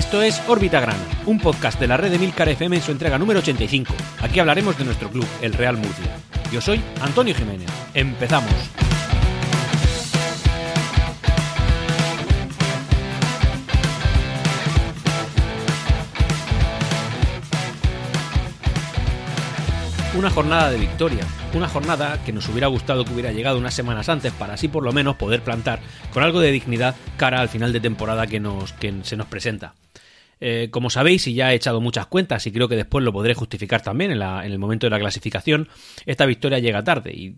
Esto es Órbita Grana, un podcast de la red de Milcar FM en su entrega número 85. Aquí hablaremos de nuestro club, el Real Murcia. Yo soy Antonio Jiménez. Empezamos. Una jornada de victoria, una jornada que nos hubiera gustado que hubiera llegado unas semanas antes para así por lo menos poder plantar con algo de dignidad cara al final de temporada que, nos, que se nos presenta. Eh, como sabéis, y ya he echado muchas cuentas y creo que después lo podré justificar también en, en el momento de la clasificación, esta victoria llega tarde y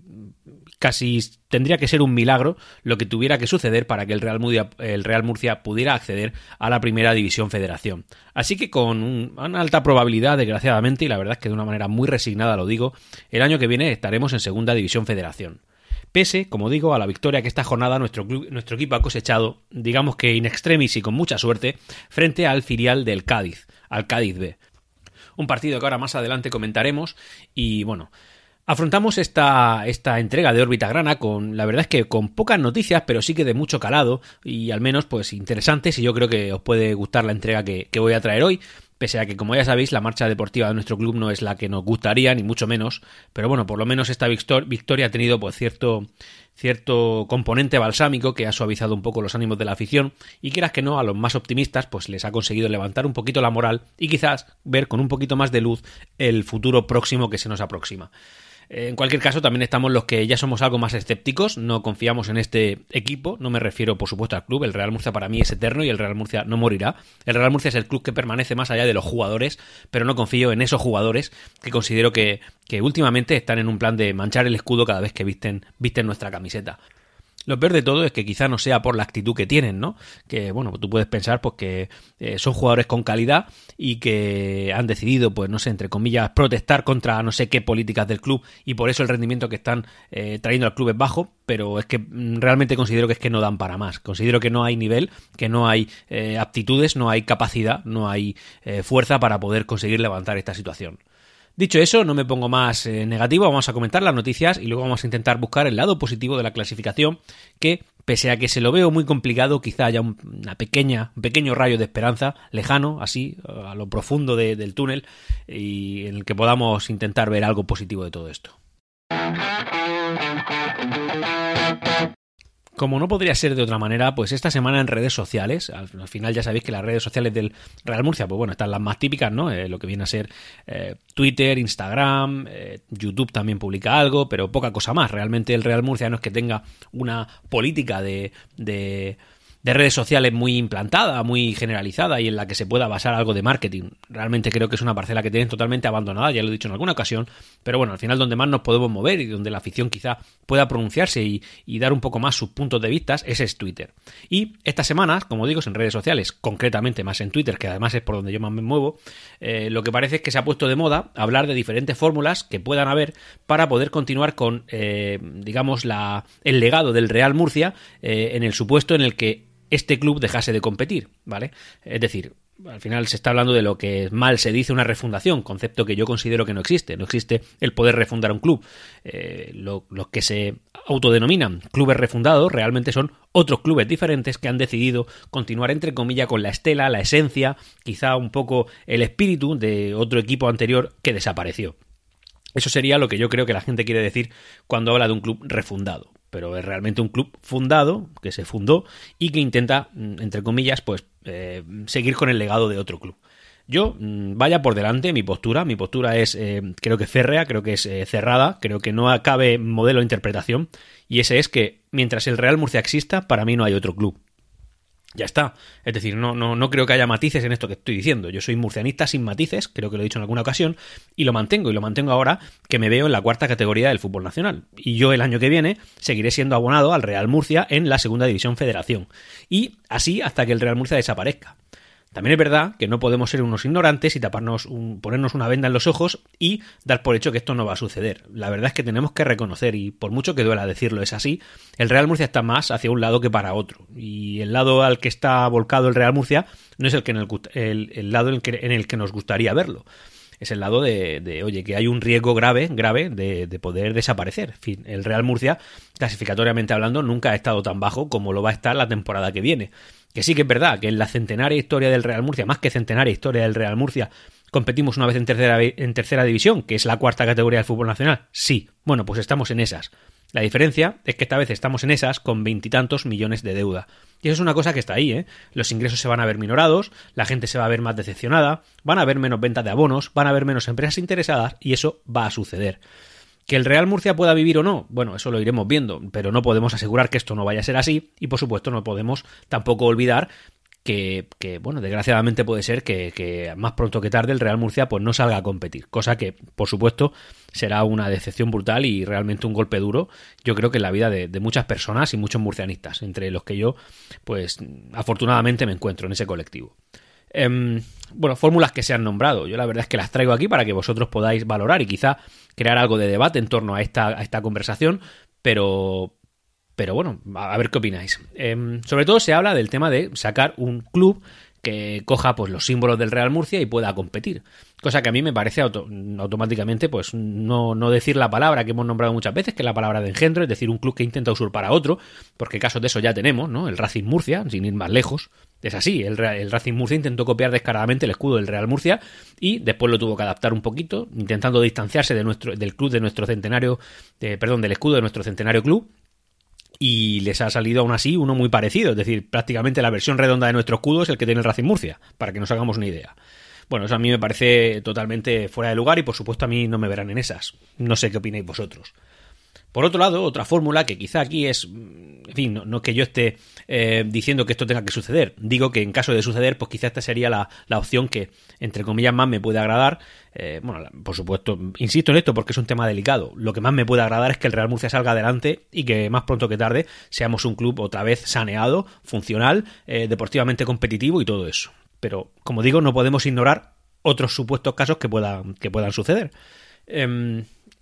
casi tendría que ser un milagro lo que tuviera que suceder para que el Real, Murcia, el Real Murcia pudiera acceder a la primera división federación. Así que con una alta probabilidad, desgraciadamente, y la verdad es que de una manera muy resignada lo digo, el año que viene estaremos en segunda división federación. Pese, como digo, a la victoria que esta jornada nuestro, nuestro equipo ha cosechado, digamos que in extremis y con mucha suerte, frente al filial del Cádiz, al Cádiz B. Un partido que ahora más adelante comentaremos y bueno, Afrontamos esta, esta entrega de órbita grana con, la verdad es que con pocas noticias, pero sí que de mucho calado y al menos pues interesantes y yo creo que os puede gustar la entrega que, que voy a traer hoy pese a que, como ya sabéis, la marcha deportiva de nuestro club no es la que nos gustaría, ni mucho menos, pero bueno, por lo menos esta victoria ha tenido pues cierto, cierto componente balsámico que ha suavizado un poco los ánimos de la afición y quieras que no, a los más optimistas pues les ha conseguido levantar un poquito la moral y quizás ver con un poquito más de luz el futuro próximo que se nos aproxima. En cualquier caso, también estamos los que ya somos algo más escépticos, no confiamos en este equipo, no me refiero por supuesto al club, el Real Murcia para mí es eterno y el Real Murcia no morirá. El Real Murcia es el club que permanece más allá de los jugadores, pero no confío en esos jugadores que considero que, que últimamente están en un plan de manchar el escudo cada vez que visten, visten nuestra camiseta. Lo peor de todo es que quizá no sea por la actitud que tienen, ¿no? Que, bueno, tú puedes pensar pues que eh, son jugadores con calidad y que han decidido, pues, no sé, entre comillas, protestar contra no sé qué políticas del club y por eso el rendimiento que están eh, trayendo al club es bajo, pero es que mm, realmente considero que es que no dan para más. Considero que no hay nivel, que no hay eh, aptitudes, no hay capacidad, no hay fuerza para poder conseguir levantar esta situación. Dicho eso, no me pongo más eh, negativo, vamos a comentar las noticias y luego vamos a intentar buscar el lado positivo de la clasificación, que pese a que se lo veo muy complicado, quizá haya un pequeño rayo de esperanza, lejano, así, a lo profundo del túnel, y en el que podamos intentar ver algo positivo de todo esto. Como no podría ser de otra manera, pues esta semana en redes sociales, al, final ya sabéis que las redes sociales del Real Murcia, pues bueno, están las más típicas, ¿no? Eh, lo que viene a ser eh, Twitter, Instagram, eh, YouTube también publica algo, pero poca cosa más. Realmente el Real Murcia no es que tenga una política de, de de redes sociales muy implantada, muy generalizada y en la que se pueda basar algo de marketing. Realmente creo que es una parcela que tienen totalmente abandonada, ya lo he dicho en alguna ocasión, pero bueno, al final donde más nos podemos mover y donde la afición quizá pueda pronunciarse y, dar un poco más sus puntos de vista, ese es Twitter. Y estas semanas, como digo, en redes sociales, concretamente más en Twitter, que además es por donde yo más me muevo, eh, lo que parece es que se ha puesto de moda hablar de diferentes fórmulas que puedan haber para poder continuar con, eh, digamos, la, el legado del Real Murcia eh, en el supuesto en el que este club dejase de competir, ¿vale? Es decir, al final se está hablando de lo que mal se dice una refundación, concepto que yo considero que no existe. No existe el poder refundar un club. Eh, los que se autodenominan clubes refundados realmente son otros clubes diferentes que han decidido continuar entre comillas con la estela, la esencia, quizá un poco el espíritu de otro equipo anterior que desapareció. Eso sería lo que yo creo que la gente quiere decir cuando habla de un club refundado pero es realmente un club fundado, que se fundó y que intenta, mm, entre comillas, pues eh, seguir con el legado de otro club. Yo, mm, vaya por delante, mi postura, mi postura es, eh, creo que férrea, creo que es eh, cerrada, creo que no acabe modelo de interpretación, y ese es que mientras el Real Murcia exista, para mí no hay otro club. Ya está. Es decir, no, no, no creo que haya matices en esto que estoy diciendo. Yo soy murcianista sin matices, creo que lo he dicho en alguna ocasión, y lo mantengo, y lo mantengo ahora que me veo en la cuarta categoría del fútbol nacional. Y yo el año que viene seguiré siendo abonado al Real Murcia en la segunda división federación. Y así hasta que el Real Murcia desaparezca. También es verdad que no podemos ser unos ignorantes y taparnos ponernos una venda en los ojos y dar por hecho que esto no va a suceder. La verdad es que tenemos que reconocer, y por mucho que duela decirlo es así, el Real Murcia está más hacia un lado que para otro. Y el lado al que está volcado el Real Murcia no es el, que en el, lado en el que nos gustaría verlo. Es el lado de, oye, que hay un riesgo grave, grave de, de, poder desaparecer. En fin, el Real Murcia, clasificatoriamente hablando, nunca ha estado tan bajo como lo va a estar la temporada que viene. Que sí que es verdad que en la centenaria historia del Real Murcia, más que centenaria historia del Real Murcia, competimos una vez en tercera, en tercera división, que es la cuarta categoría del fútbol nacional. Sí, bueno, pues estamos en esas. La diferencia es que esta vez estamos en esas con veintitantos millones de deuda. Y eso es una cosa que está ahí, ¿eh? Los ingresos se van a ver minorados, la gente se va a ver más decepcionada, van a haber menos ventas de abonos, van a haber menos empresas interesadas y eso va a suceder. ¿Que el Real Murcia pueda vivir o no? Bueno, eso lo iremos viendo, pero no podemos asegurar que esto no vaya a ser así y por supuesto no podemos tampoco olvidar que, bueno, desgraciadamente puede ser que, más pronto que tarde el Real Murcia pues no salga a competir, cosa que, por supuesto, será una decepción brutal y realmente un golpe duro, yo creo que en la vida de, muchas personas y muchos murcianistas, entre los que yo, pues, afortunadamente me encuentro en ese colectivo. Em, bueno, fórmulas que se han nombrado, yo la verdad es que las traigo aquí para que vosotros podáis valorar y quizá crear algo de debate en torno a esta, a esta conversación, pero, pero bueno, a ver qué opináis. Em, sobre todo se habla del tema de sacar un club que coja pues los símbolos del Real Murcia y pueda competir. Cosa que a mí me parece automáticamente pues no, no, decir la palabra que hemos nombrado muchas veces, que es la palabra de engendro, es decir, un club que intenta usurpar a otro, porque casos de eso ya tenemos, ¿no? El Racing Murcia, sin ir más lejos. Es así, el, Racing Murcia intentó copiar descaradamente el escudo del Real Murcia y después lo tuvo que adaptar un poquito, intentando distanciarse del club de nuestro centenario, perdón, del escudo de nuestro centenario club y les ha salido aún así uno muy parecido, es decir, prácticamente la versión redonda de nuestro escudo es el que tiene el Racing Murcia, para que nos hagamos una idea. Bueno, eso a mí me parece totalmente fuera de lugar y por supuesto a mí no me verán en esas. No sé qué opináis vosotros. Por otro lado, otra fórmula que quizá aquí es, en fin, no, no que yo esté eh, diciendo que esto tenga que suceder, digo que en caso de suceder, pues quizá esta sería la, opción que, entre comillas, más me puede agradar. Eh, bueno, por supuesto, insisto en esto porque es un tema delicado. Lo que más me puede agradar es que el Real Murcia salga adelante y que más pronto que tarde seamos un club otra vez saneado, funcional, eh, deportivamente competitivo y todo eso. Pero, como digo, no podemos ignorar otros supuestos casos que puedan, que puedan suceder.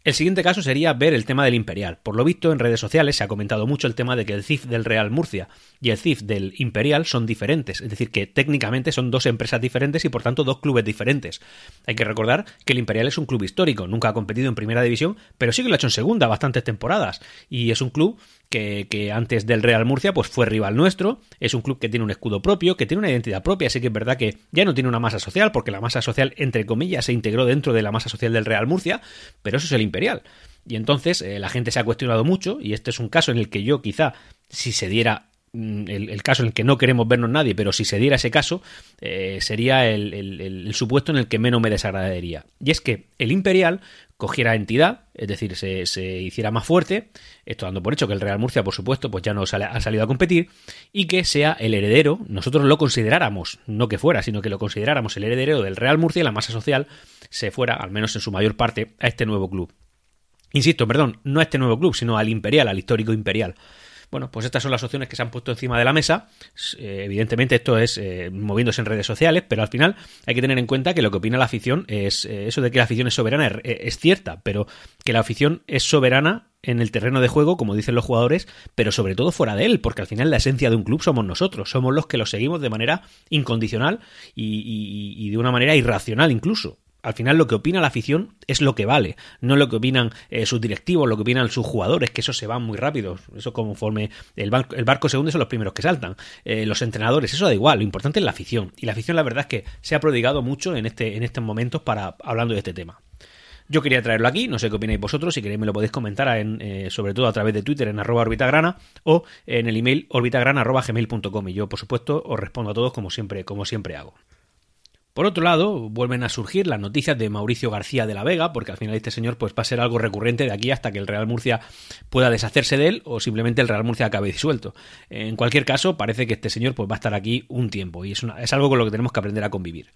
El siguiente caso sería ver el tema del Imperial. Por lo visto, en redes sociales se ha comentado mucho el tema de que el CIF del Real Murcia y el CIF del Imperial son diferentes, es decir, que técnicamente son dos empresas diferentes y por tanto dos clubes diferentes. Hay que recordar que el Imperial es un club histórico, nunca ha competido en primera división, pero sí que lo ha hecho en segunda bastantes temporadas y es un club que, antes del Real Murcia pues fue rival nuestro, es un club que tiene un escudo propio, que tiene una identidad propia, así que es verdad que ya no tiene una masa social, porque la masa social, entre comillas, se integró dentro de la masa social del Real Murcia, pero eso es el Imperial. Y entonces eh, la gente se ha cuestionado mucho, y este es un caso en el que yo quizá, si se diera Mm, el, caso en el que no queremos vernos nadie, pero si se diera ese caso, eh, sería el, supuesto en el que menos me desagradaría. Y es que el Imperial cogiera entidad, es decir, se, hiciera más fuerte, esto dando por hecho que el Real Murcia, por supuesto, pues ya no ha salido a competir, y que sea el heredero, nosotros lo consideráramos, no que fuera, sino que lo consideráramos el heredero del Real Murcia y la masa social se fuera, al menos en su mayor parte, a este nuevo club. Insisto, perdón, no a este nuevo club, sino al Imperial, al histórico Imperial. Bueno, pues estas son las opciones que se han puesto encima de la mesa. Eh, evidentemente esto es eh, moviéndose en redes sociales, pero al final hay que tener en cuenta que lo que opina la afición es eh, eso de que la afición es soberana es, es cierta, pero que la afición es soberana en el terreno de juego, como dicen los jugadores, pero sobre todo fuera de él, porque al final la esencia de un club somos nosotros, somos los que lo seguimos de manera incondicional y, y de una manera irracional incluso al final lo que opina la afición es lo que vale, no lo que opinan eh, sus directivos, lo que opinan sus jugadores, que eso se va muy rápido, eso conforme el, barco, el barco se hunde son los primeros que saltan, eh, los entrenadores, eso da igual, lo importante es la afición, y la afición la verdad es que se ha prodigado mucho en, este, en estos momentos para hablando de este tema. Yo quería traerlo aquí, no sé qué opináis vosotros, si queréis me lo podéis comentar en, eh, sobre todo a través de Twitter en arroba orbitagrana o en el email orbitagrana.gmail.com y yo por supuesto os respondo a todos como siempre, como siempre hago. Por otro lado, vuelven a surgir las noticias de Mauricio García de la Vega, porque al final este señor pues, va a ser algo recurrente de aquí hasta que el Real Murcia pueda deshacerse de él o simplemente el Real Murcia acabe disuelto. En cualquier caso, parece que este señor pues, va a estar aquí un tiempo y es, algo con lo que tenemos que aprender a convivir.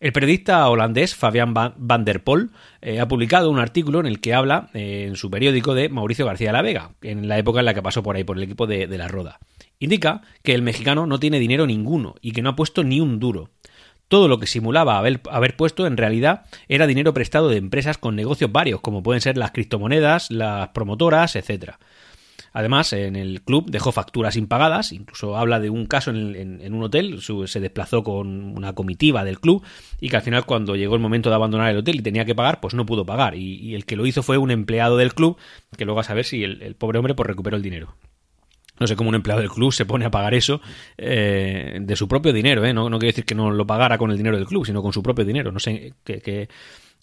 El periodista holandés Fabián van der Pol eh, ha publicado un artículo en el que habla eh, en su periódico de Mauricio García de la Vega, en la época en la que pasó por ahí por el equipo de la Roda. Indica que el mexicano no tiene dinero ninguno y que no ha puesto ni un duro. Todo lo que simulaba haber, haber, puesto en realidad era dinero prestado de empresas con negocios varios, como pueden ser las criptomonedas, las promotoras, etc. Además, en el club dejó facturas impagadas, incluso habla de un caso en, un hotel, se desplazó con una comitiva del club y que al final cuando llegó el momento de abandonar el hotel y tenía que pagar, pues no pudo pagar. Y, el que lo hizo fue un empleado del club, que luego a saber si el, pobre hombre pues recuperó el dinero. No sé cómo un empleado del club se pone a pagar eso eh, de su propio dinero, ¿eh? No, no quiere decir que no lo pagara con el dinero del club, sino con su propio dinero. No sé qué,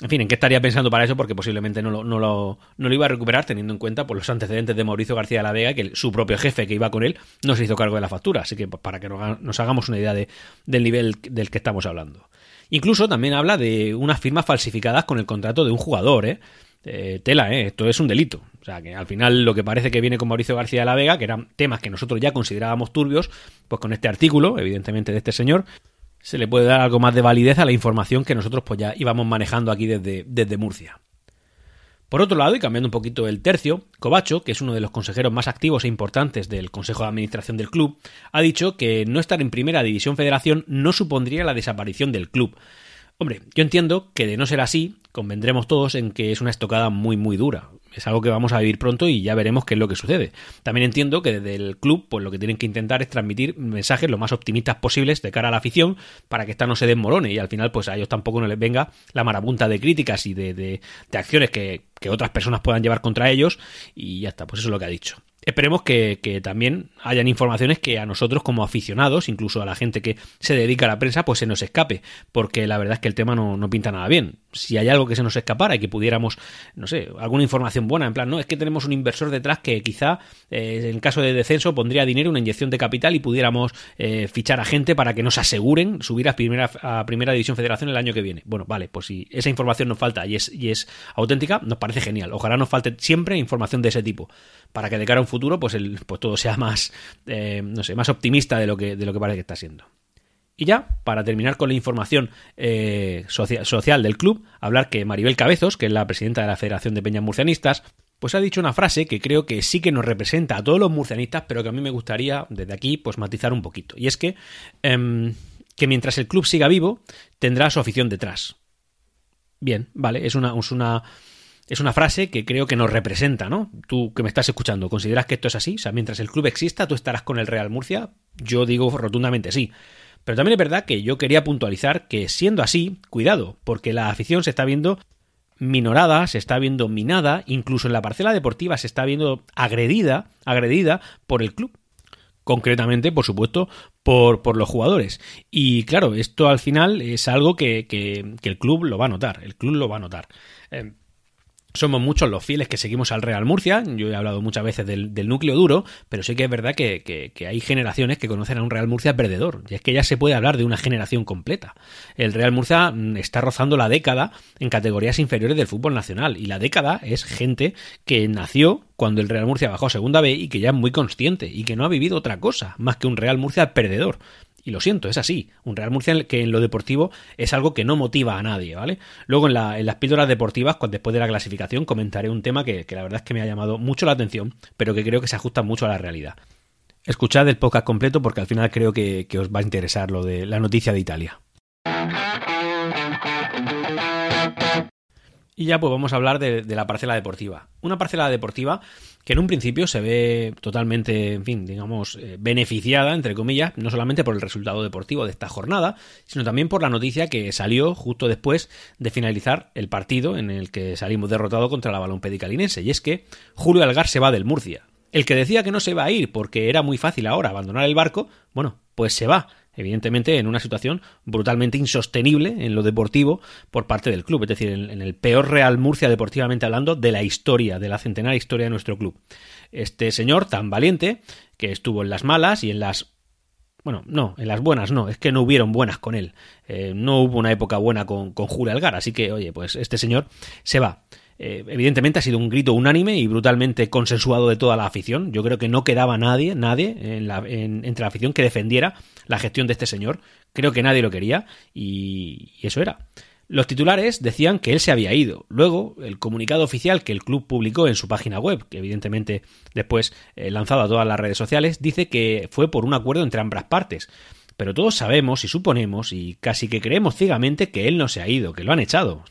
en fin, ¿en qué estaría pensando para eso? Porque posiblemente no lo, no lo, no lo iba a recuperar teniendo en cuenta pues, los antecedentes de Mauricio García de la Vega, que su propio jefe que iba con él no se hizo cargo de la factura. Así que pues, para que nos hagamos una idea de, del nivel del que estamos hablando. Incluso también habla de unas firmas falsificadas con el contrato de un jugador, ¿eh? Eh tela, ¿eh? Esto es un delito. O sea, que al final lo que parece que viene con Mauricio García de la Vega, que eran temas que nosotros ya considerábamos turbios, pues con este artículo, evidentemente de este señor, se le puede dar algo más de validez a la información que nosotros pues ya íbamos manejando aquí desde, desde Murcia. Por otro lado, y cambiando un poquito el tercio, Covacho, que es uno de los consejeros más activos e importantes del Consejo de Administración del club, ha dicho que no estar en Primera División Federación no supondría la desaparición del club. Hombre, yo entiendo que de no ser así, convendremos todos en que es una estocada muy muy dura es algo que vamos a vivir pronto y ya veremos qué es lo que sucede. También entiendo que desde el club, pues lo que tienen que intentar es transmitir mensajes lo más optimistas posibles de cara a la afición para que esta no se desmorone y al final, pues a ellos tampoco no les venga la marabunta de críticas y de, de, de acciones que, que otras personas puedan llevar contra ellos y ya está, pues eso es lo que ha dicho. Esperemos que, también hayan informaciones que a nosotros como aficionados, incluso a la gente que se dedica a la prensa, pues se nos escape, porque la verdad es que el tema no, pinta nada bien. Si hay algo que se nos escapara y que pudiéramos, no sé, alguna información buena, en plan, no, es que tenemos un inversor detrás que quizá eh, en caso de descenso pondría dinero, una inyección de capital y pudiéramos eh, fichar a gente para que nos aseguren subir a primera, a primera división federación el año que viene. Bueno, vale, pues si esa información nos falta y es, y es auténtica, nos parece genial. Ojalá nos falte siempre información de ese tipo, para que de cara a un futuro, pues, el, pues todo sea más, eh, no sé, más optimista de lo, que, de lo que parece que está siendo. Y ya, para terminar con la información eh, social del club, hablar que Maribel Cabezos, que es la presidenta de la Federación de Peñas Murcianistas, pues ha dicho una frase que creo que sí que nos representa a todos los murcianistas, pero que a mí me gustaría desde aquí pues matizar un poquito. Y es que, em, que mientras el club siga vivo, tendrá su afición detrás. Bien, vale, es una, es una es una frase que creo que nos representa, ¿no? Tú que me estás escuchando, ¿consideras que esto es así? O sea, mientras el club exista, ¿tú estarás con el Real Murcia? Yo digo rotundamente sí. Pero también es verdad que yo quería puntualizar que siendo así, cuidado, porque la afición se está viendo minorada, se está viendo minada, incluso en la parcela deportiva se está viendo agredida, agredida por el club. Concretamente, por supuesto, por, por los jugadores. Y claro, esto al final es algo que, que, el club lo va a notar. El club lo va a notar. Eh, somos muchos los fieles que seguimos al Real Murcia. Yo he hablado muchas veces del, núcleo duro, pero sí que es verdad que, hay generaciones que conocen a un Real Murcia perdedor. Y es que ya se puede hablar de una generación completa. El Real Murcia mm, está rozando la década en categorías inferiores del fútbol nacional. Y la década es gente que nació cuando el Real Murcia bajó a segunda B y que ya es muy consciente y que no ha vivido otra cosa más que un Real Murcia perdedor. Y lo siento, es así. Un Real Murcia que en lo deportivo es algo que no motiva a nadie, ¿vale? Luego en, las píldoras deportivas, después de la clasificación, comentaré un tema que, la verdad es que me ha llamado mucho la atención, pero que creo que se ajusta mucho a la realidad. Escuchad el podcast completo porque al final creo que os va a interesar lo de la noticia de Italia. Y ya pues vamos a hablar de, la parcela deportiva. Una parcela deportiva que en un principio se ve totalmente, en fin, digamos, eh, beneficiada, entre comillas, no solamente por el resultado deportivo de esta jornada, sino también por la noticia que salió justo después de finalizar el partido en el que salimos derrotados contra la Balompedicalinense. Y es que Julio Algar se va del Murcia. El que decía que no se va a ir porque era muy fácil ahora abandonar el barco, bueno, pues se va evidentemente en una situación brutalmente insostenible en lo deportivo por parte del club, es decir, en, el peor Real Murcia deportivamente hablando de la historia, de la centenaria historia de nuestro club. Este señor tan valiente que estuvo en las malas y en las bueno, no, en las buenas no, es que no hubieron buenas con él. Eh, no hubo una época buena con, con Julio Algar, así que, oye, pues este señor se va. Eh, evidentemente ha sido un grito unánime y brutalmente consensuado de toda la afición. Yo creo que no quedaba nadie, nadie entre la afición que defendiera la gestión de este señor. Creo que nadie lo quería y, eso era. Los titulares decían que él se había ido. Luego, el comunicado oficial que el club publicó en su página web, que evidentemente después eh, lanzado a todas las redes sociales, dice que fue por un acuerdo entre ambas partes. Pero todos sabemos y suponemos y casi que creemos ciegamente que él no se ha ido, que lo han echado.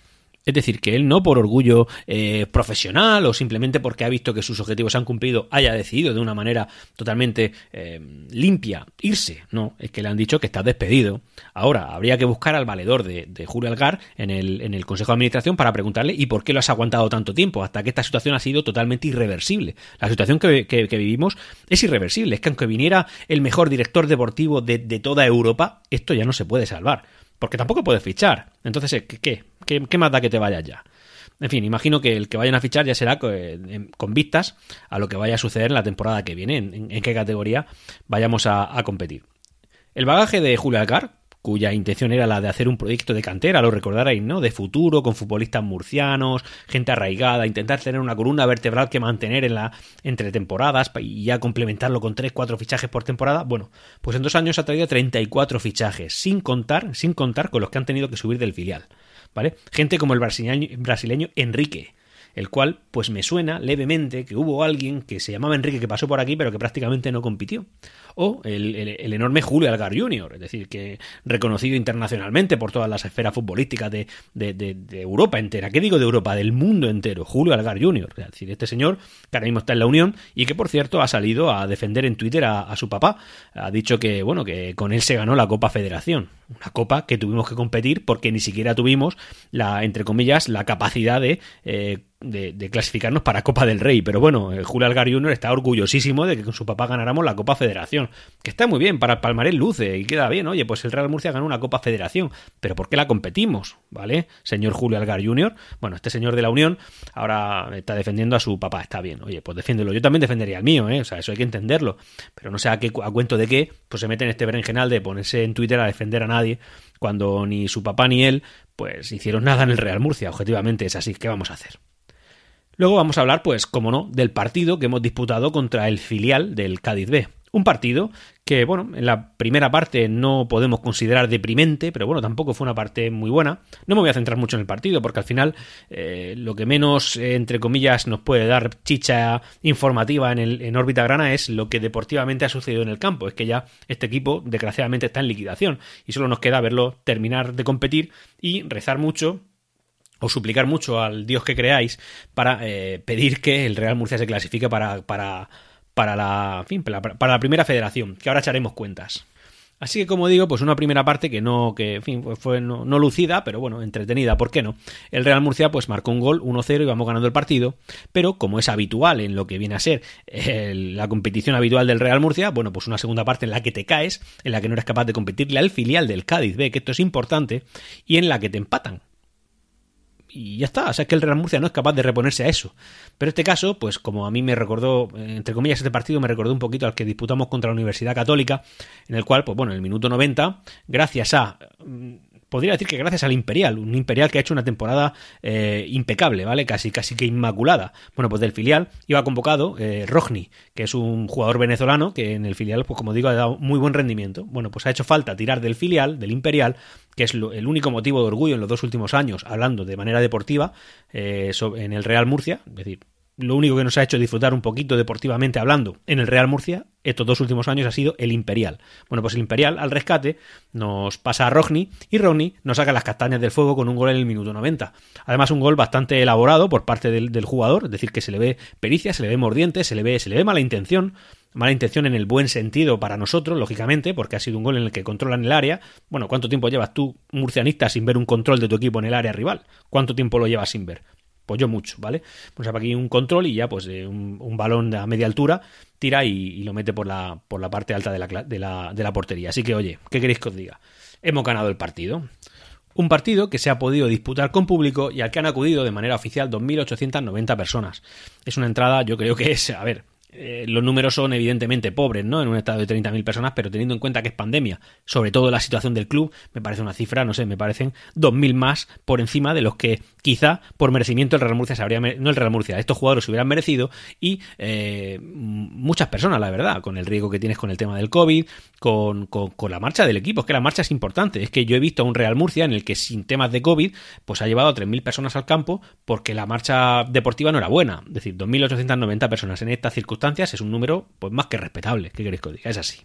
Es decir, que él no por orgullo eh, profesional o simplemente porque ha visto que sus objetivos se han cumplido haya decidido de una manera totalmente eh, limpia irse. No, es que le han dicho que está despedido. Ahora, habría que buscar al valedor de, Julio Algar en el, en el Consejo de Administración para preguntarle y por qué lo has aguantado tanto tiempo, hasta que esta situación ha sido totalmente irreversible. La situación que, vivimos es irreversible. Es que aunque viniera el mejor director deportivo de, de toda Europa, esto ya no se puede salvar. Porque tampoco puedes fichar. Entonces, ¿qué? ¿Qué, más da que te vayas ya? En fin, imagino que el que vayan a fichar ya será eh, con vistas a lo que vaya a suceder en la temporada que viene, en, qué categoría vayamos a, competir. El bagaje de Julio Alcar, cuya intención era la de hacer un proyecto de cantera, lo recordaréis, ¿no? De futuro, con futbolistas murcianos, gente arraigada, intentar tener una columna vertebral que mantener en la entre temporadas y ya complementarlo con 3, 4 fichajes por temporada. Bueno, pues en dos años ha traído 34 fichajes, sin contar, sin contar con los que han tenido que subir del filial. ¿Vale? Gente como el brasileño, brasileño Enrique, el cual pues me suena levemente que hubo alguien que se llamaba Enrique que pasó por aquí pero que prácticamente no compitió o el, enorme Julio Algar Jr., es decir, que reconocido internacionalmente por todas las esferas futbolísticas de, Europa entera. ¿Qué digo de Europa? Del mundo entero. Julio Algar Jr., es decir, este señor que ahora mismo está en la Unión y que, por cierto, ha salido a defender en Twitter a, su papá. Ha dicho que, bueno, que con él se ganó la Copa Federación. Una copa que tuvimos que competir porque ni siquiera tuvimos la, entre comillas, la capacidad de eh, de, clasificarnos para Copa del Rey. Pero bueno, el Julio Algar Jr. está orgullosísimo de que con su papá ganáramos la Copa Federación. Que está muy bien, para el luce y queda bien. Oye, pues el Real Murcia ganó una Copa Federación. Pero ¿por qué la competimos? ¿Vale? Señor Julio Algar Jr. Bueno, este señor de la Unión ahora está defendiendo a su papá. Está bien. Oye, pues defiéndelo. Yo también defendería al mío, ¿eh? O sea, eso hay que entenderlo. Pero no sé a, qué, a cuento de qué, pues se mete en este berenjenal de ponerse en Twitter a defender a nadie cuando ni su papá ni él pues hicieron nada en el Real Murcia. Objetivamente es así. ¿Qué vamos a hacer? Luego vamos a hablar, pues, como no, del partido que hemos disputado contra el filial del Cádiz B. Un partido que, bueno, en la primera parte no podemos considerar deprimente, pero bueno, tampoco fue una parte muy buena. No me voy a centrar mucho en el partido, porque al final eh, lo que menos, entre comillas, nos puede dar chicha informativa en, el, en órbita grana es lo que deportivamente ha sucedido en el campo. Es que ya este equipo, desgraciadamente, está en liquidación y solo nos queda verlo terminar de competir y rezar mucho o suplicar mucho al Dios que creáis para eh, pedir que el Real Murcia se clasifique para, para, para, la, para, la primera federación, que ahora echaremos cuentas. Así que, como digo, pues una primera parte que no, que, fin, fue no, lucida, pero bueno, entretenida, ¿por qué no? El Real Murcia, pues marcó un gol 1-0 y vamos ganando el partido, pero como es habitual en lo que viene a ser la competición habitual del Real Murcia, bueno, pues una segunda parte en la que te caes, en la que no eres capaz de competirle al filial del Cádiz B, que esto es importante, y en la que te empatan y ya está. O sea, que el Real Murcia no es capaz de reponerse a eso. Pero este caso, pues como a mí me recordó, entre comillas, este partido me recordó un poquito al que disputamos contra la Universidad Católica, en el cual, pues bueno, en el minuto 90, gracias a podría decir que gracias al Imperial, un Imperial que ha hecho una temporada eh, impecable, ¿vale? Casi, casi que inmaculada. Bueno, pues del filial iba convocado eh, Rogni, que es un jugador venezolano que en el filial, pues como digo, ha dado muy buen rendimiento. Bueno, pues ha hecho falta tirar del filial, del Imperial, que es el único motivo de orgullo en los dos últimos años, hablando de manera deportiva, eh, en el Real Murcia, es decir, lo único que nos ha hecho disfrutar un poquito deportivamente hablando en el Real Murcia estos dos últimos años ha sido el Imperial. Bueno, pues el Imperial al rescate nos pasa a Rogni y Rogni nos saca las castañas del fuego con un gol en el minuto 90. Además un gol bastante elaborado por parte del, jugador, es decir, que se le ve pericia, se le ve mordiente, se le ve, se le ve mala intención mala intención en el buen sentido para nosotros, lógicamente, porque ha sido un gol en el que controlan el área. Bueno, ¿cuánto tiempo llevas tú, murcianista, sin ver un control de tu equipo en el área rival? ¿Cuánto tiempo lo llevas sin ver? Yo mucho, ¿vale? Pues aquí un control y ya pues un, balón a media altura tira y, lo mete por la, por la parte alta de la, de, la, de la portería. Así que oye, ¿qué queréis que os diga? Hemos ganado el partido. Un partido que se ha podido disputar con público y al que han acudido de manera oficial 2.890 personas. Es una entrada, yo creo que es, a ver, eh, los números son evidentemente pobres, ¿no? En un estado de 30.000 personas, pero teniendo en cuenta que es pandemia, sobre todo la situación del club, me parece una cifra, no sé, me parecen 2.000 más por encima de los que quizá por merecimiento el Real Murcia se habría, no el Real Murcia, estos jugadores se hubieran merecido y eh, muchas personas, la verdad, con el riesgo que tienes con el tema del COVID, con, con, la marcha del equipo, es que la marcha es importante, es que yo he visto a un Real Murcia en el que sin temas de COVID, pues ha llevado a 3.000 personas al campo porque la marcha deportiva no era buena, es decir, 2.890 personas en estas es un número pues más que respetable. ¿Qué queréis que os diga? Es así.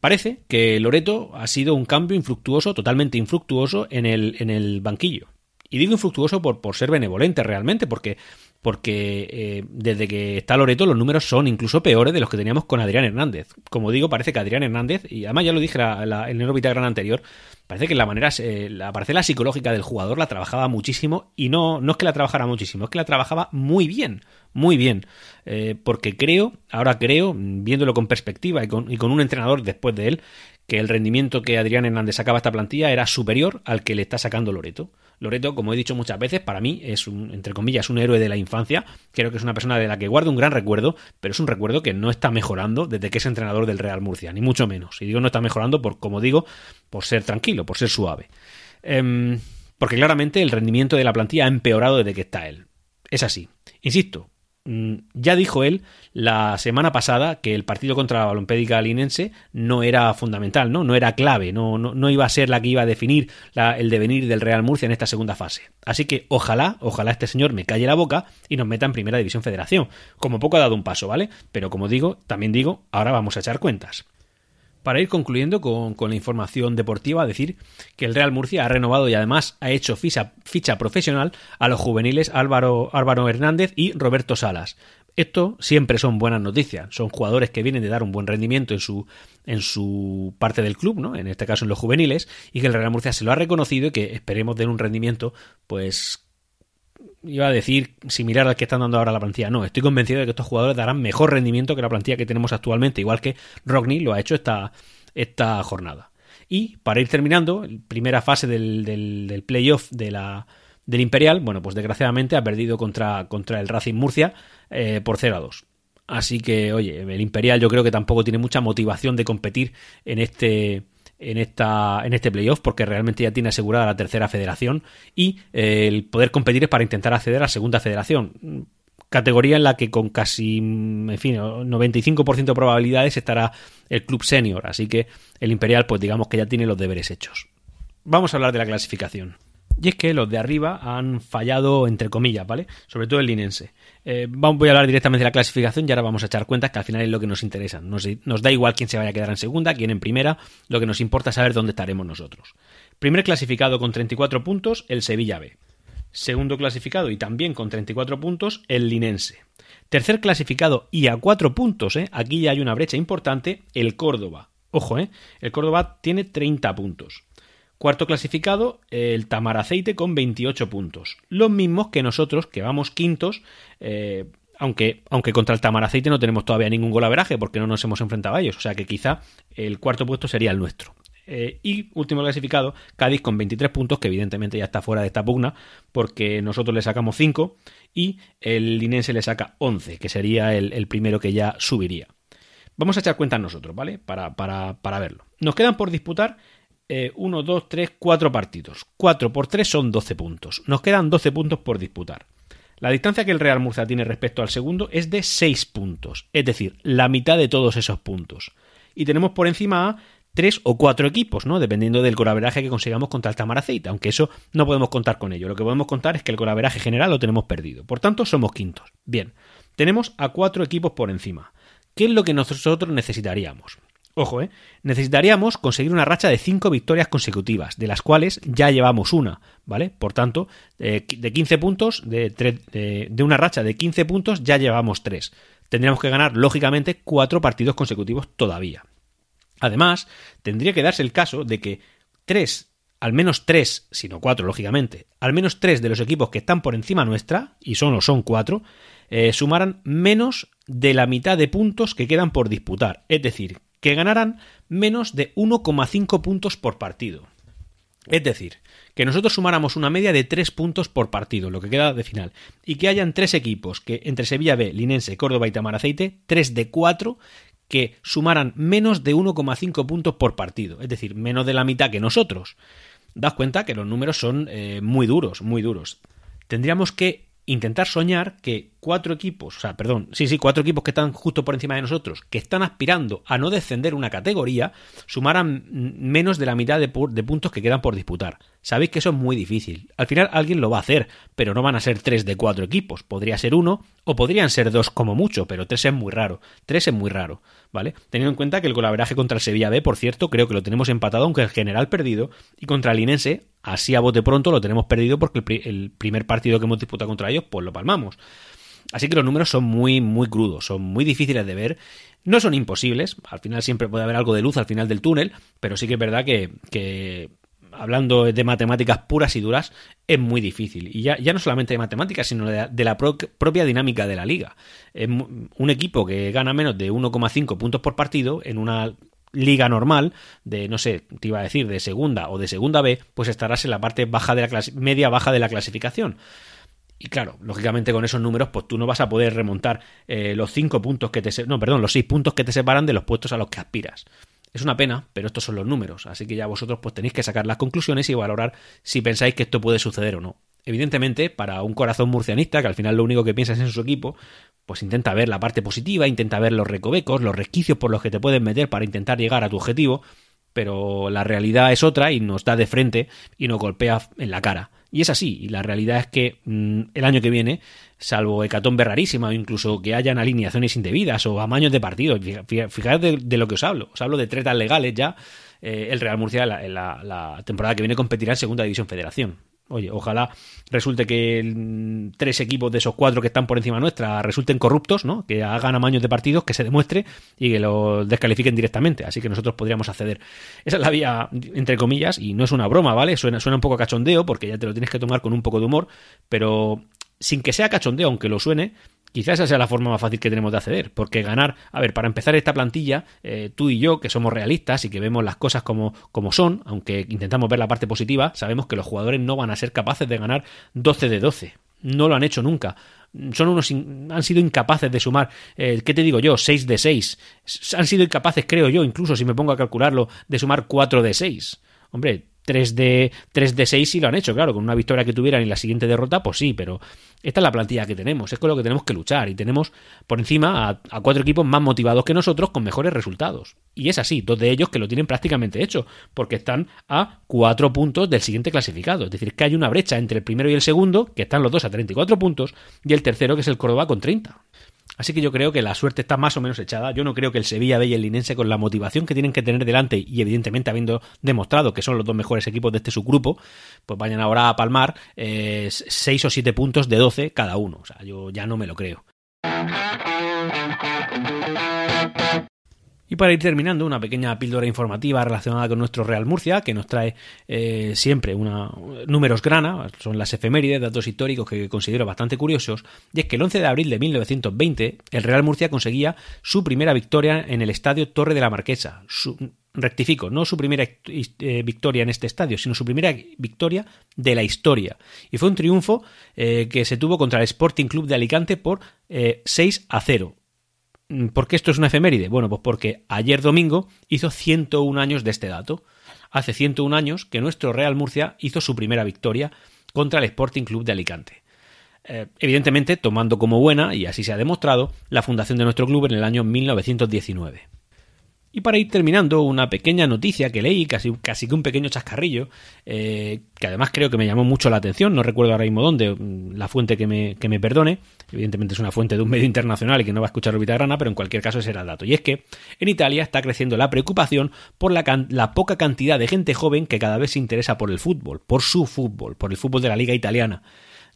Parece que Loreto ha sido un cambio infructuoso, totalmente infructuoso en el, en el banquillo. Y digo infructuoso por, por ser benevolente realmente, porque porque eh, desde que está Loreto los números son incluso peores de los que teníamos con Adrián Hernández. Como digo, parece que Adrián Hernández, y además ya lo dije en el órbita gran anterior, parece que la manera, eh, la parcela psicológica del jugador la trabajaba muchísimo, y no, no es que la trabajara muchísimo, es que la trabajaba muy bien, muy bien. Eh, porque creo, ahora creo, viéndolo con perspectiva y con, y con un entrenador después de él, que el rendimiento que Adrián Hernández sacaba esta plantilla era superior al que le está sacando Loreto. Loreto, como he dicho muchas veces, para mí es un, entre comillas, un héroe de la infancia. Creo que es una persona de la que guardo un gran recuerdo, pero es un recuerdo que no está mejorando desde que es entrenador del Real Murcia, ni mucho menos. Y digo no está mejorando por, como digo, por ser tranquilo, por ser suave. Em, porque claramente el rendimiento de la plantilla ha empeorado desde que está él. Es así. Insisto, ya dijo él la semana pasada que el partido contra la Balompédica Linense no era fundamental, ¿no? No era clave, no, no, iba a ser la que iba a definir el devenir del Real Murcia en esta segunda fase. Así que ojalá, ojalá este señor me calle la boca y nos meta en Primera División Federación. Como poco ha dado un paso, ¿vale? Pero como digo, también digo, ahora vamos a echar cuentas. Para ir concluyendo con, la información deportiva, decir que el Real Murcia ha renovado y además ha hecho ficha, ficha profesional a los juveniles Álvaro, Álvaro Hernández y Roberto Salas. Esto siempre son buenas noticias. Son jugadores que vienen de dar un buen rendimiento en su, en su parte del club, ¿no? En este caso en los juveniles, y que el Real Murcia se lo ha reconocido y que esperemos den un rendimiento, pues iba a decir similar al que están dando ahora la plantilla. No, estoy convencido de que estos jugadores darán mejor rendimiento que la plantilla que tenemos actualmente, igual que Rogney lo ha hecho esta, esta jornada. Y para ir terminando, primera fase del, del, playoff de la, del Imperial, bueno, pues desgraciadamente ha perdido contra, contra el Racing Murcia eh, por 0 a 2. Así que, oye, el Imperial yo creo que tampoco tiene mucha motivación de competir en este, en, esta, en este playoff porque realmente ya tiene asegurada la tercera federación y eh, el poder competir es para intentar acceder a la segunda federación. Categoría en la que con casi, en fin, 95% de probabilidades estará el club senior. Así que el Imperial, pues digamos que ya tiene los deberes hechos. Vamos a hablar de la clasificación. Y es que los de arriba han fallado, entre comillas, ¿vale? Sobre todo el linense. Eh, voy a hablar directamente de la clasificación y ahora vamos a echar cuentas que al final es lo que nos interesa. Nos, da igual quién se vaya a quedar en segunda, quién en primera, lo que nos importa es saber dónde estaremos nosotros. Primer clasificado con 34 puntos, el Sevilla B. Segundo clasificado y también con 34 puntos, el Linense. Tercer clasificado y a 4 puntos, ¿eh? aquí ya hay una brecha importante, el Córdoba. Ojo, ¿eh? el Córdoba tiene 30 puntos. Cuarto clasificado, el Tamaraceite con 28 puntos. Los mismos que nosotros, que vamos quintos, eh, aunque, aunque contra el Tamaraceite no tenemos todavía ningún golaveraje porque no nos hemos enfrentado a ellos. O sea que quizá el cuarto puesto sería el nuestro. Eh, y último clasificado, Cádiz con 23 puntos, que evidentemente ya está fuera de esta pugna, porque nosotros le sacamos 5 y el Linense le saca 11, que sería el, primero que ya subiría. Vamos a echar cuentas nosotros, ¿vale? Para, para, para verlo. Nos quedan por disputar 1, 2, 3, 4 partidos. 4 por 3 son 12 puntos. Nos quedan 12 puntos por disputar. La distancia que el Real Murcia tiene respecto al segundo es de 6 puntos, es decir, la mitad de todos esos puntos. Y tenemos por encima a 3 o 4 equipos, ¿no? Dependiendo del coraveraje que consigamos contra el Tamaraceite, aunque eso no podemos contar con ello. Lo que podemos contar es que el coraveraje general lo tenemos perdido. Por tanto, somos quintos. Bien, tenemos a 4 equipos por encima. ¿Qué es lo que nosotros necesitaríamos? Ojo, ¿eh? Necesitaríamos conseguir una racha de 5 victorias consecutivas, de las cuales ya llevamos una, ¿vale? Por tanto, de 15 puntos, de, de, una racha de 15 puntos ya llevamos 3. Tendríamos que ganar, lógicamente, 4 partidos consecutivos todavía. Además, tendría que darse el caso de que 3, al menos 3, si no 4, lógicamente, al menos 3 de los equipos que están por encima nuestra, y solo son 4, eh, sumaran menos de la mitad de puntos que quedan por disputar. Es decir, que ganaran menos de 1,5 puntos por partido. Es decir, que nosotros sumáramos una media de 3 puntos por partido, lo que queda de final, y que hayan tres equipos, que entre Sevilla B, Linense, Córdoba y Tamaraceite, 3 de 4, que sumaran menos de 1,5 puntos por partido, es decir, menos de la mitad que nosotros. Das cuenta que los números son eh, muy duros, muy duros. Tendríamos que intentar soñar que cuatro equipos, o sea, perdón, sí, sí, cuatro equipos que están justo por encima de nosotros, que están aspirando a no descender una categoría, sumaran menos de la mitad de, puntos que quedan por disputar. Sabéis que eso es muy difícil. Al final alguien lo va a hacer, pero no van a ser tres de cuatro equipos. Podría ser uno, o podrían ser dos como mucho, pero tres es muy raro. Tres es muy raro, ¿vale? Teniendo en cuenta que el colaboraje contra el Sevilla B, por cierto, creo que lo tenemos empatado, aunque el general perdido, y contra el Inense, así a bote pronto, lo tenemos perdido porque el primer partido que hemos disputado contra ellos, pues lo palmamos. Así que los números son muy, muy crudos, son muy difíciles de ver. No son imposibles, al final siempre puede haber algo de luz al final del túnel, pero sí que es verdad que, hablando de matemáticas puras y duras, es muy difícil. Y ya, ya no solamente de matemáticas, sino de, la propia dinámica de la liga. un equipo que gana menos de 1,5 puntos por partido en una liga normal de no sé te iba a decir de segunda o de segunda B pues estarás en la parte baja de la media baja de la clasificación y claro, lógicamente con esos números, pues tú no vas a poder remontar eh, los cinco puntos que te no, perdón, los seis puntos que te separan de los puestos a los que aspiras. Es una pena, pero estos son los números, así que ya vosotros pues tenéis que sacar las conclusiones y valorar si pensáis que esto puede suceder o no. Evidentemente, para un corazón murcianista, que al final lo único que piensa es en su equipo, pues intenta ver la parte positiva, intenta ver los recovecos, los resquicios por los que te pueden meter para intentar llegar a tu objetivo, pero la realidad es otra y nos da de frente y nos golpea en la cara. Y es así, y la realidad es que mm, el año que viene, salvo hecatombe rarísima o incluso que hayan alineaciones indebidas o amaños de partidos, fijaos de, lo que os hablo, os hablo de tretas legales ya, eh, el Real Murcia la, la temporada que viene competirá en Segunda División Federación. Oye, ojalá resulte que tres equipos de esos cuatro que están por encima nuestra resulten corruptos, ¿no? Que hagan amaños de partidos, que se demuestre y que los descalifiquen directamente. Así que nosotros podríamos acceder. Esa es la vía, entre comillas, y no es una broma, ¿vale? Suena, suena un poco cachondeo, porque ya te lo tienes que tomar con un poco de humor, pero sin que sea cachondeo, aunque lo suene, Quizás esa sea la forma más fácil que tenemos de acceder, porque ganar, a ver, para empezar esta plantilla, eh, tú y yo, que somos realistas y que vemos las cosas como, como son, aunque intentamos ver la parte positiva, sabemos que los jugadores no van a ser capaces de ganar 12 de 12. No lo han hecho nunca. Son unos han sido incapaces de sumar, eh, ¿qué te digo yo? 6 de 6. Han sido incapaces, creo yo, incluso si me pongo a calcularlo, de sumar 4 de 6. Hombre, 3 de, 3 de 6 sí lo han hecho, claro, con una victoria que tuvieran y la siguiente derrota, pues sí, pero esta es la plantilla que tenemos, es con lo que tenemos que luchar y tenemos por encima a, a, cuatro equipos más motivados que nosotros con mejores resultados. Y es así, dos de ellos que lo tienen prácticamente hecho, porque están a cuatro puntos del siguiente clasificado. Es decir, que hay una brecha entre el primero y el segundo, que están los dos a 34 puntos, y el tercero que es el Córdoba con 30. Así que yo creo que la suerte está más o menos echada. Yo no creo que el Sevilla B el con la motivación que tienen que tener delante y evidentemente habiendo demostrado que son los dos mejores equipos de este subgrupo, pues vayan ahora a palmar eh, 6 o 7 puntos de 12 cada uno. O sea, yo ya no me lo creo. Y para ir terminando, una pequeña píldora informativa relacionada con nuestro Real Murcia, que nos trae eh, siempre una, números grana, son las efemérides, datos históricos que considero bastante curiosos, y es que el 11 de abril de 1920 el Real Murcia conseguía su primera victoria en el estadio Torre de la Marquesa. rectifico, no su primera eh, victoria en este estadio, sino su primera victoria de la historia. Y fue un triunfo eh, que se tuvo contra el Sporting Club de Alicante por 6 a 0 Mm, ¿Por qué esto es una efeméride? Bueno, pues porque ayer domingo hizo 101 años de este dato. Hace 101 años que nuestro Real Murcia hizo su primera victoria contra el Sporting Club de Alicante. Eh, evidentemente tomando como buena, y así se ha demostrado, la fundación de nuestro club en el año 1919. Y para ir terminando, una pequeña noticia que leí, casi, casi que un pequeño chascarrillo, eh, que además creo que me llamó mucho la atención, no recuerdo ahora mismo dónde, mm, la fuente que me, que me perdone, evidentemente es una fuente de un medio internacional y que no va a escuchar Orbita Grana, pero en cualquier caso ese era el dato. Y es que en Italia está creciendo la preocupación por la, la poca cantidad de gente joven que cada vez se interesa por el fútbol, por su fútbol, por el fútbol de la liga italiana.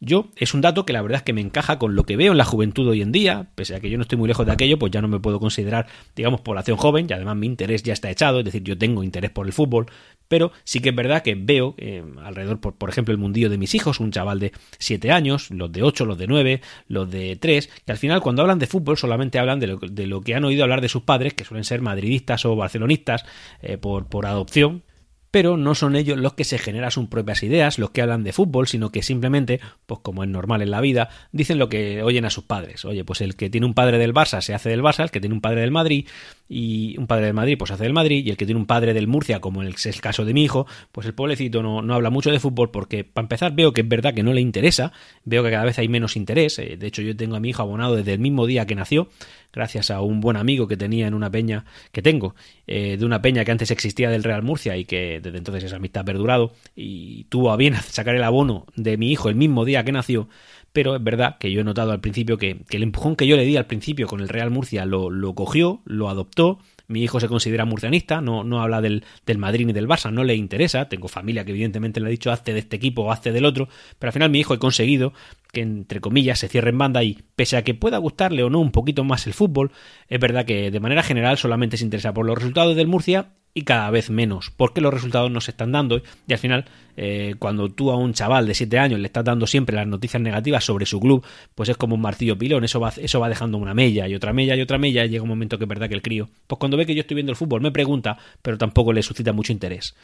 Yo, es un dato que la verdad es que me encaja con lo que veo en la juventud hoy en día, pese a que yo no estoy muy lejos de aquello, pues ya no me puedo considerar, digamos, población joven, y además mi interés ya está echado, es decir, yo tengo interés por el fútbol, pero sí que es verdad que veo eh, alrededor, por, por, ejemplo, el mundillo de mis hijos, un chaval de 7 años, los de 8, los de 9, los de 3, que al final cuando hablan de fútbol solamente hablan de lo, que han oído hablar de sus padres, que suelen ser madridistas o barcelonistas eh, por, por adopción, pero no son ellos los que se generan sus propias ideas, los que hablan de fútbol, sino que simplemente, pues como es normal en la vida, dicen lo que oyen a sus padres. Oye, pues el que tiene un padre del Barça se hace del Barça, el que tiene un padre del Madrid y un padre del Madrid pues hace del Madrid y el que tiene un padre del Murcia, como es el caso de mi hijo, pues el pobrecito no, no habla mucho de fútbol porque para empezar veo que es verdad que no le interesa, veo que cada vez hay menos interés, eh, de hecho yo tengo a mi hijo abonado desde el mismo día que nació, gracias a un buen amigo que tenía en una peña que tengo, eh, de una peña que antes existía del Real Murcia y que desde entonces esa amistad ha perdurado y tuvo a bien sacar el abono de mi hijo el mismo día que nació, pero es verdad que yo he notado al principio que, el empujón que yo le di al principio con el Real Murcia lo, lo cogió, lo adoptó, mi hijo se considera murcianista, no, no habla del, del, Madrid ni del Barça, no le interesa. Tengo familia que evidentemente le ha dicho hazte de este equipo o hazte del otro, pero al final mi hijo he conseguido que entre comillas se cierre en banda y pese a que pueda gustarle o no un poquito más el fútbol, es verdad que de manera general solamente se interesa por los resultados del Murcia y cada vez menos, porque los resultados no se están dando y al final eh, cuando tú a un chaval de 7 años le estás dando siempre las noticias negativas sobre su club, pues es como un martillo pilón, eso va, eso va dejando una mella y otra mella y otra mella y llega un momento que es verdad que el crío, pues cuando ve que yo estoy viendo el fútbol me pregunta, pero tampoco le suscita mucho interés.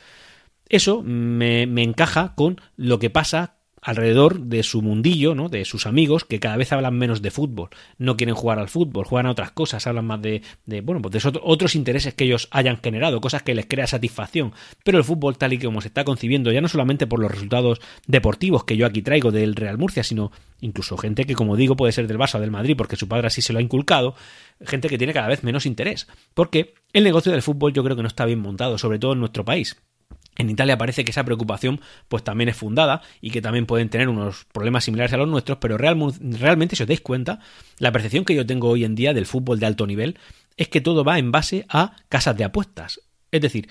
Eso me, me encaja con lo que pasa alrededor de su mundillo, ¿no? de sus amigos, que cada vez hablan menos de fútbol, no quieren jugar al fútbol, juegan a otras cosas, hablan más de, de bueno, pues de otros intereses que ellos hayan generado, cosas que les crea satisfacción. Pero el fútbol tal y como se está concibiendo, ya no solamente por los resultados deportivos que yo aquí traigo del Real Murcia, sino incluso gente que, como digo, puede ser del Barça o del Madrid, porque su padre así se lo ha inculcado, gente que tiene cada vez menos interés, porque el negocio del fútbol yo creo que no está bien montado, sobre todo en nuestro país. En Italia parece que esa preocupación pues también es fundada y que también pueden tener unos problemas similares a los nuestros, pero realmente si os dais cuenta, la percepción que yo tengo hoy en día del fútbol de alto nivel es que todo va en base a casas de apuestas. Es decir,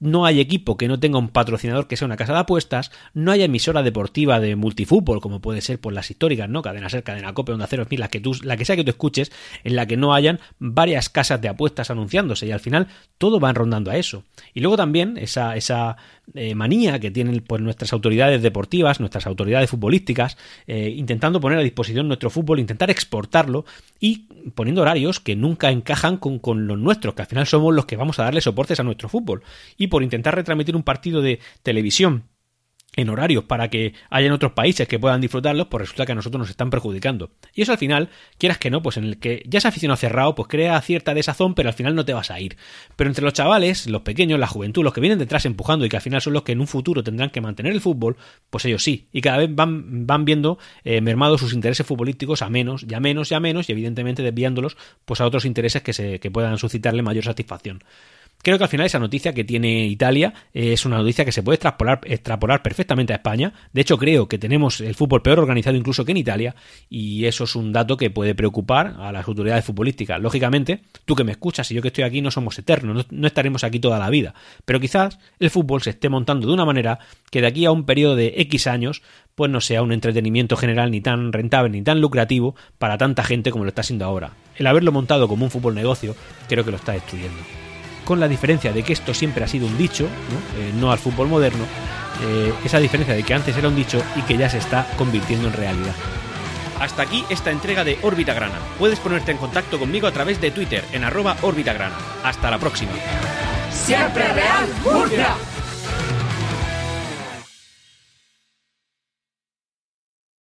no hay equipo que no tenga un patrocinador que sea una casa de apuestas, no hay emisora deportiva de multifútbol, como puede ser por las históricas, ¿no? Cadena Ser, Cadena Cope, Onda Cero, la que, tú, la que sea que tú escuches, en la que no hayan varias casas de apuestas anunciándose, y al final todo va rondando a eso. Y luego también esa, esa eh, manía que tienen pues, nuestras autoridades deportivas, nuestras autoridades futbolísticas, eh, intentando poner a disposición nuestro fútbol, intentar exportarlo y poniendo horarios que nunca encajan con, con los nuestros, que al final somos los que vamos a darle soportes a nuestro fútbol. Y por intentar retransmitir un partido de televisión en horarios para que haya otros países que puedan disfrutarlos, pues resulta que a nosotros nos están perjudicando. Y eso al final, quieras que no, pues en el que ya se aficionado cerrado, pues crea cierta desazón, pero al final no te vas a ir. Pero entre los chavales, los pequeños, la juventud, los que vienen detrás empujando y que al final son los que en un futuro tendrán que mantener el fútbol, pues ellos sí. Y cada vez van, van viendo eh, mermados sus intereses futbolísticos a menos, ya menos, ya menos, y evidentemente desviándolos pues a otros intereses que, se, que puedan suscitarle mayor satisfacción. Creo que al final esa noticia que tiene Italia es una noticia que se puede extrapolar, extrapolar, perfectamente a España. De hecho, creo que tenemos el fútbol peor organizado incluso que en Italia y eso es un dato que puede preocupar a las autoridades futbolísticas. Lógicamente, tú que me escuchas y yo que estoy aquí no somos eternos, no, estaremos aquí toda la vida. Pero quizás el fútbol se esté montando de una manera que de aquí a un periodo de X años pues no sea un entretenimiento general ni tan rentable ni tan lucrativo para tanta gente como lo está siendo ahora. El haberlo montado como un fútbol negocio creo que lo está destruyendo con la diferencia de que esto siempre ha sido un dicho, no, eh, al fútbol moderno, eh, esa diferencia de que antes era un dicho y que ya se está convirtiendo en realidad. Hasta aquí esta entrega de Órbita Grana. Puedes ponerte en contacto conmigo a través de Twitter en arroba Órbita Grana. Hasta la próxima. Siempre Real Murcia.